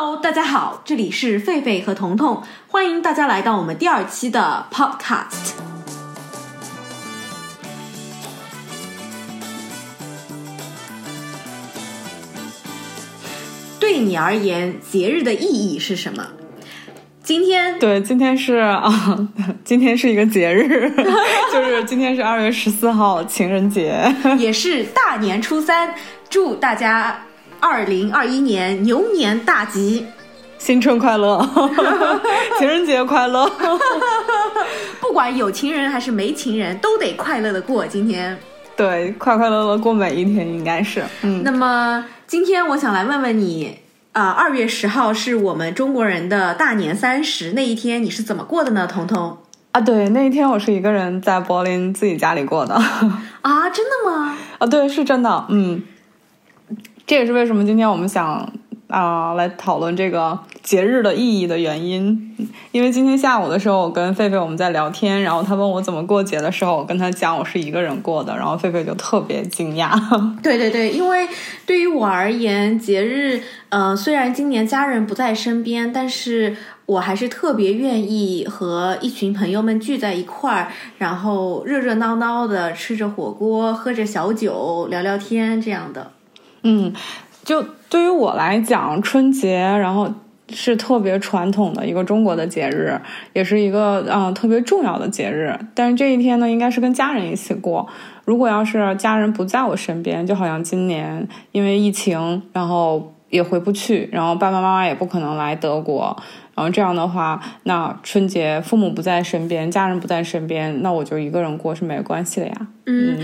Hello，大家好，这里是狒狒和彤彤，欢迎大家来到我们第二期的 Podcast。对你而言，节日的意义是什么？今天对，今天是啊，今天是一个节日，就是今天是二月十四号，情人节，也是大年初三，祝大家二零二一年牛年大吉，新春快乐，情人节快乐，不管有情人还是没情人，都得快乐的过今天。对，快快乐乐过每一天，应该是。嗯，那么今天我想来问问你。啊，二月十号是我们中国人的大年三十，那一天你是怎么过的呢？彤彤啊，对，那一天我是一个人在柏林自己家里过的。啊，真的吗？啊，对，是真的。嗯，这也是为什么今天我们想。啊，来讨论这个节日的意义的原因。因为今天下午的时候，我跟狒狒我们在聊天，然后他问我怎么过节的时候，我跟他讲我是一个人过的，然后狒狒就特别惊讶。对对对，因为对于我而言，节日，呃，虽然今年家人不在身边，但是我还是特别愿意和一群朋友们聚在一块儿，然后热热闹闹的吃着火锅，喝着小酒，聊聊天这样的。嗯。就对于我来讲，春节然后是特别传统的一个中国的节日，也是一个嗯特别重要的节日。但是这一天呢，应该是跟家人一起过。如果要是家人不在我身边，就好像今年因为疫情，然后也回不去，然后爸爸妈妈也不可能来德国，然后这样的话，那春节父母不在身边，家人不在身边，那我就一个人过是没关系的呀。嗯。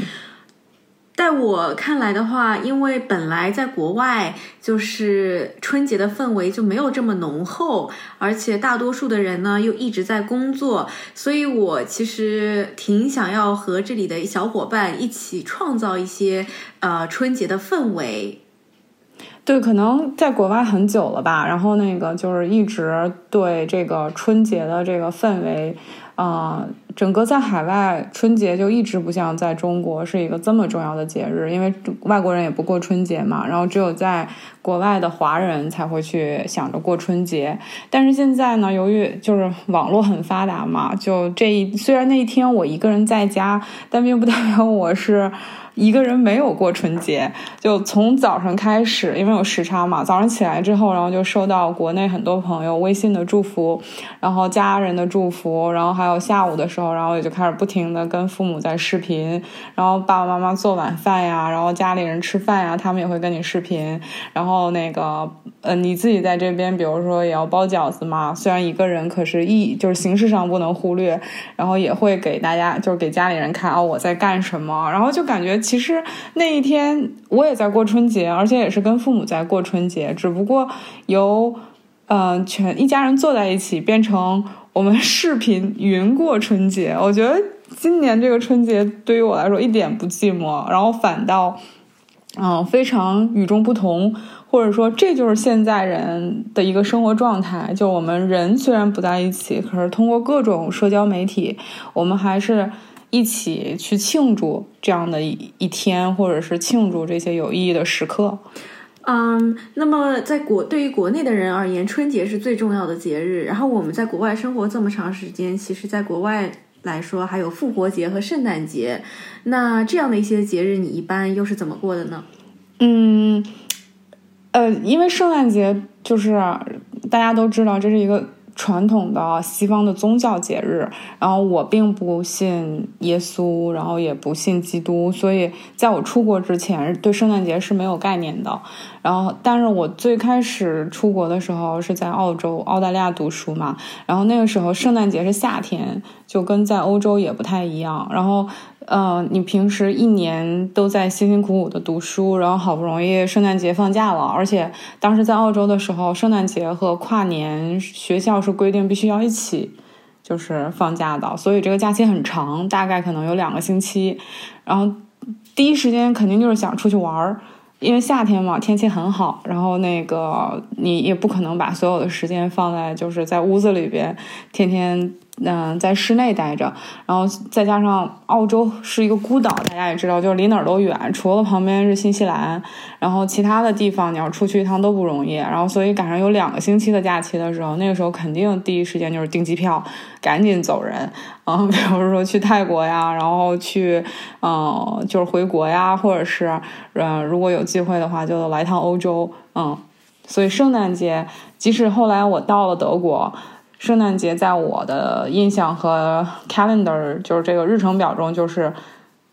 在我看来的话，因为本来在国外就是春节的氛围就没有这么浓厚，而且大多数的人呢又一直在工作，所以我其实挺想要和这里的小伙伴一起创造一些呃春节的氛围。对，可能在国外很久了吧，然后那个就是一直对这个春节的这个氛围。啊，整个在海外春节就一直不像在中国是一个这么重要的节日，因为外国人也不过春节嘛，然后只有在国外的华人才会去想着过春节。但是现在呢，由于就是网络很发达嘛，就这一虽然那一天我一个人在家，但并不代表我是。一个人没有过春节，就从早上开始，因为有时差嘛。早上起来之后，然后就收到国内很多朋友微信的祝福，然后家人的祝福，然后还有下午的时候，然后也就开始不停的跟父母在视频，然后爸爸妈妈做晚饭呀，然后家里人吃饭呀，他们也会跟你视频。然后那个，呃，你自己在这边，比如说也要包饺子嘛，虽然一个人，可是一就是形式上不能忽略，然后也会给大家，就是给家里人看哦我在干什么，然后就感觉。其实那一天我也在过春节，而且也是跟父母在过春节，只不过由嗯全一家人坐在一起变成我们视频云过春节。我觉得今年这个春节对于我来说一点不寂寞，然后反倒嗯非常与众不同，或者说这就是现在人的一个生活状态。就我们人虽然不在一起，可是通过各种社交媒体，我们还是。一起去庆祝这样的一天，或者是庆祝这些有意义的时刻。嗯，那么在国对于国内的人而言，春节是最重要的节日。然后我们在国外生活这么长时间，其实在国外来说，还有复活节和圣诞节。那这样的一些节日，你一般又是怎么过的呢？嗯，呃，因为圣诞节就是大家都知道，这是一个。传统的西方的宗教节日，然后我并不信耶稣，然后也不信基督，所以在我出国之前，对圣诞节是没有概念的。然后，但是我最开始出国的时候是在澳洲、澳大利亚读书嘛，然后那个时候圣诞节是夏天，就跟在欧洲也不太一样。然后。嗯，你平时一年都在辛辛苦苦的读书，然后好不容易圣诞节放假了，而且当时在澳洲的时候，圣诞节和跨年学校是规定必须要一起就是放假的，所以这个假期很长，大概可能有两个星期。然后第一时间肯定就是想出去玩儿，因为夏天嘛，天气很好，然后那个你也不可能把所有的时间放在就是在屋子里边天天。嗯，在室内待着，然后再加上澳洲是一个孤岛，大家也知道，就是离哪儿都远，除了旁边是新西兰，然后其他的地方你要出去一趟都不容易。然后所以赶上有两个星期的假期的时候，那个时候肯定第一时间就是订机票，赶紧走人。嗯，比如说去泰国呀，然后去嗯，就是回国呀，或者是嗯，如果有机会的话，就来趟欧洲。嗯，所以圣诞节，即使后来我到了德国。圣诞节在我的印象和 calendar 就是这个日程表中，就是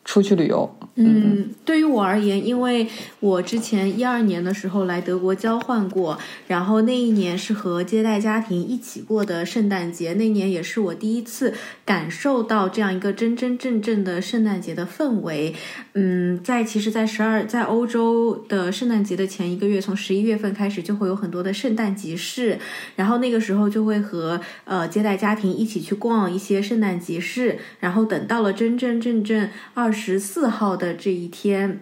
出去旅游。嗯，对于我而言，因为我之前一二年的时候来德国交换过，然后那一年是和接待家庭一起过的圣诞节，那年也是我第一次感受到这样一个真真正正的圣诞节的氛围。嗯，在其实，在十二在欧洲的圣诞节的前一个月，从十一月份开始就会有很多的圣诞集市，然后那个时候就会和呃接待家庭一起去逛一些圣诞集市，然后等到了真真正正十四号。的这一天，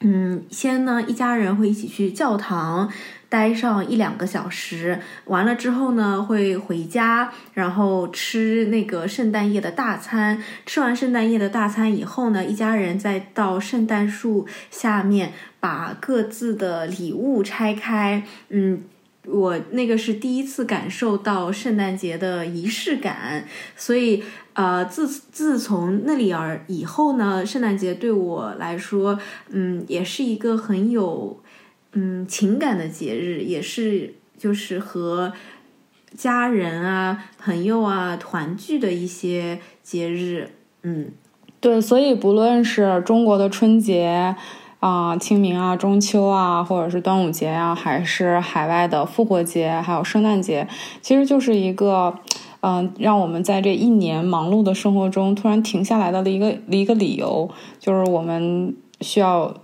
嗯，先呢，一家人会一起去教堂待上一两个小时，完了之后呢，会回家，然后吃那个圣诞夜的大餐。吃完圣诞夜的大餐以后呢，一家人再到圣诞树下面把各自的礼物拆开，嗯。我那个是第一次感受到圣诞节的仪式感，所以呃，自自从那里而以后呢，圣诞节对我来说，嗯，也是一个很有嗯情感的节日，也是就是和家人啊、朋友啊团聚的一些节日，嗯，对，所以不论是中国的春节。啊，清明啊，中秋啊，或者是端午节啊，还是海外的复活节，还有圣诞节，其实就是一个，嗯，让我们在这一年忙碌的生活中突然停下来的一个一个理由，就是我们需要，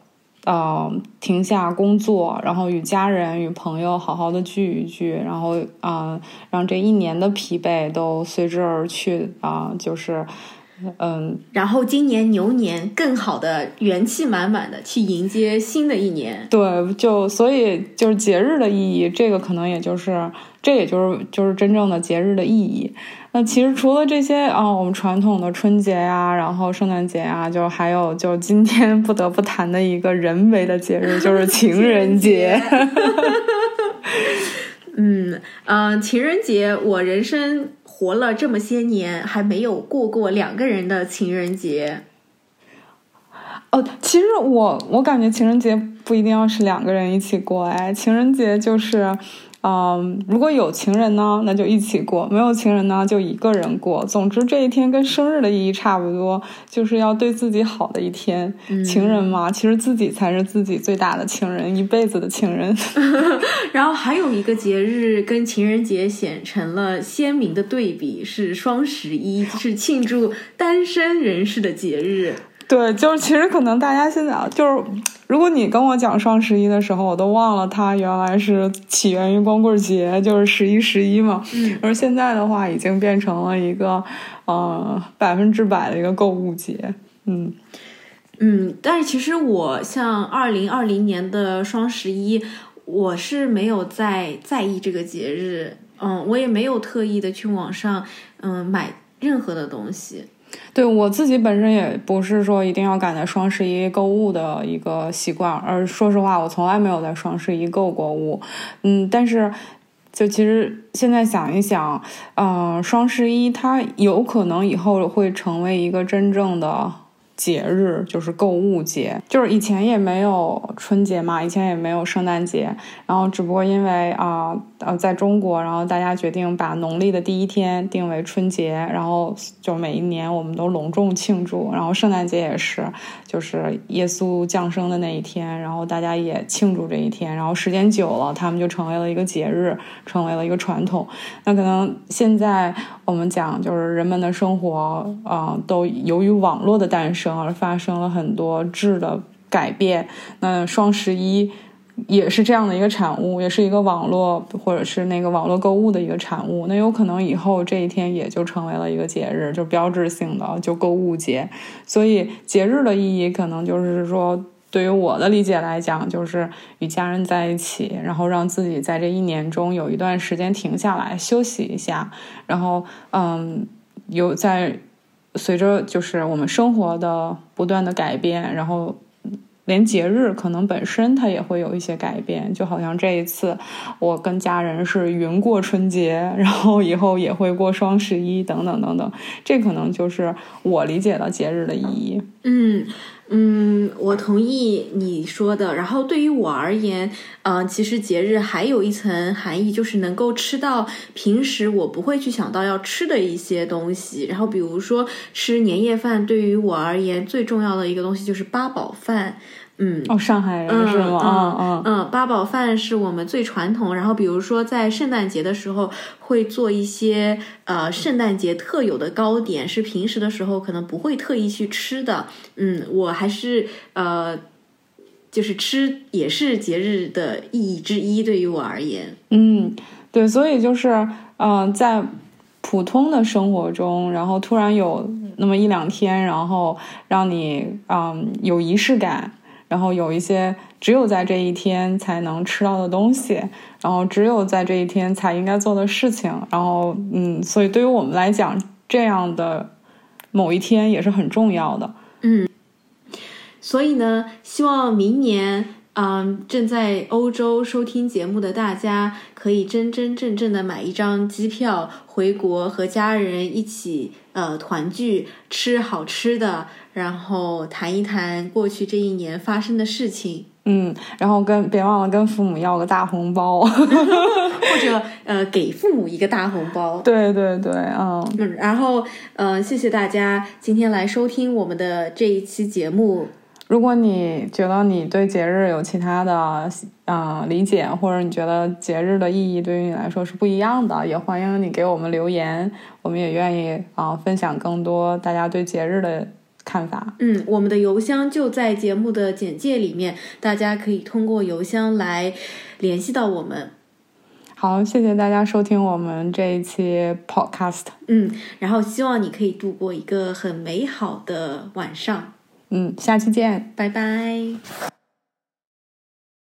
呃，停下工作，然后与家人、与朋友好好的聚一聚，然后啊，让这一年的疲惫都随之而去啊，就是。嗯，然后今年牛年更好的元气满满的去迎接新的一年。对，就所以就是节日的意义，这个可能也就是这也就是就是真正的节日的意义。那其实除了这些啊，我们传统的春节呀，然后圣诞节呀，就还有就今天不得不谈的一个人为的节日，就是情 人节。嗯嗯，情人节，我人生。活了这么些年，还没有过过两个人的情人节。哦，其实我我感觉情人节不一定要是两个人一起过，哎，情人节就是。嗯，如果有情人呢，那就一起过；没有情人呢，就一个人过。总之，这一天跟生日的意义差不多，就是要对自己好的一天。情人嘛，其实自己才是自己最大的情人，一辈子的情人。然后还有一个节日跟情人节显成了鲜明的对比，是双十一，是庆祝单身人士的节日。对，就是其实可能大家现在就是，如果你跟我讲双十一的时候，我都忘了它原来是起源于光棍节，就是十一十一嘛。嗯。而现在的话，已经变成了一个呃百分之百的一个购物节。嗯嗯，但是其实我像二零二零年的双十一，我是没有在在意这个节日。嗯，我也没有特意的去网上嗯买任何的东西。对我自己本身也不是说一定要赶在双十一购物的一个习惯，而说实话，我从来没有在双十一购过物。嗯，但是就其实现在想一想，嗯，双十一它有可能以后会成为一个真正的。节日就是购物节，就是以前也没有春节嘛，以前也没有圣诞节，然后只不过因为啊呃在中国，然后大家决定把农历的第一天定为春节，然后就每一年我们都隆重庆祝，然后圣诞节也是，就是耶稣降生的那一天，然后大家也庆祝这一天，然后时间久了，他们就成为了一个节日，成为了一个传统。那可能现在我们讲就是人们的生活啊，都由于网络的诞生。而发生了很多质的改变。那双十一也是这样的一个产物，也是一个网络或者是那个网络购物的一个产物。那有可能以后这一天也就成为了一个节日，就标志性的就购物节。所以节日的意义可能就是说，对于我的理解来讲，就是与家人在一起，然后让自己在这一年中有一段时间停下来休息一下，然后嗯，有在随着就是我们生活的不断的改变，然后。连节日可能本身它也会有一些改变，就好像这一次我跟家人是云过春节，然后以后也会过双十一等等等等，这可能就是我理解的节日的意义。嗯嗯，我同意你说的。然后对于我而言，嗯，其实节日还有一层含义，就是能够吃到平时我不会去想到要吃的一些东西。然后比如说吃年夜饭，对于我而言最重要的一个东西就是八宝饭。嗯哦，上海人是吗？嗯嗯嗯，八宝饭是我们最传统。然后比如说在圣诞节的时候会做一些呃圣诞节特有的糕点，是平时的时候可能不会特意去吃的。嗯，我还是呃，就是吃也是节日的意义之一，对于我而言。嗯，对，所以就是嗯，在普通的生活中，然后突然有那么一两天，然后让你嗯有仪式感。然后有一些只有在这一天才能吃到的东西，然后只有在这一天才应该做的事情，然后嗯，所以对于我们来讲，这样的某一天也是很重要的。嗯，所以呢，希望明年，嗯，正在欧洲收听节目的大家，可以真真正正的买一张机票回国，和家人一起呃团聚，吃好吃的。然后谈一谈过去这一年发生的事情，嗯，然后跟别忘了跟父母要个大红包 或者呃给父母一个大红包，对对对，嗯，然后嗯，谢谢大家今天来收听我们的这一期节目。如果你觉得你对节日有其他的啊理解，或者你觉得节日的意义对于你来说是不一样的，也欢迎你给我们留言，我们也愿意啊分享更多大家对节日的。看法，嗯，我们的邮箱就在节目的简介里面，大家可以通过邮箱来联系到我们。好，谢谢大家收听我们这一期 podcast。嗯，然后希望你可以度过一个很美好的晚上。嗯，下期见，拜拜。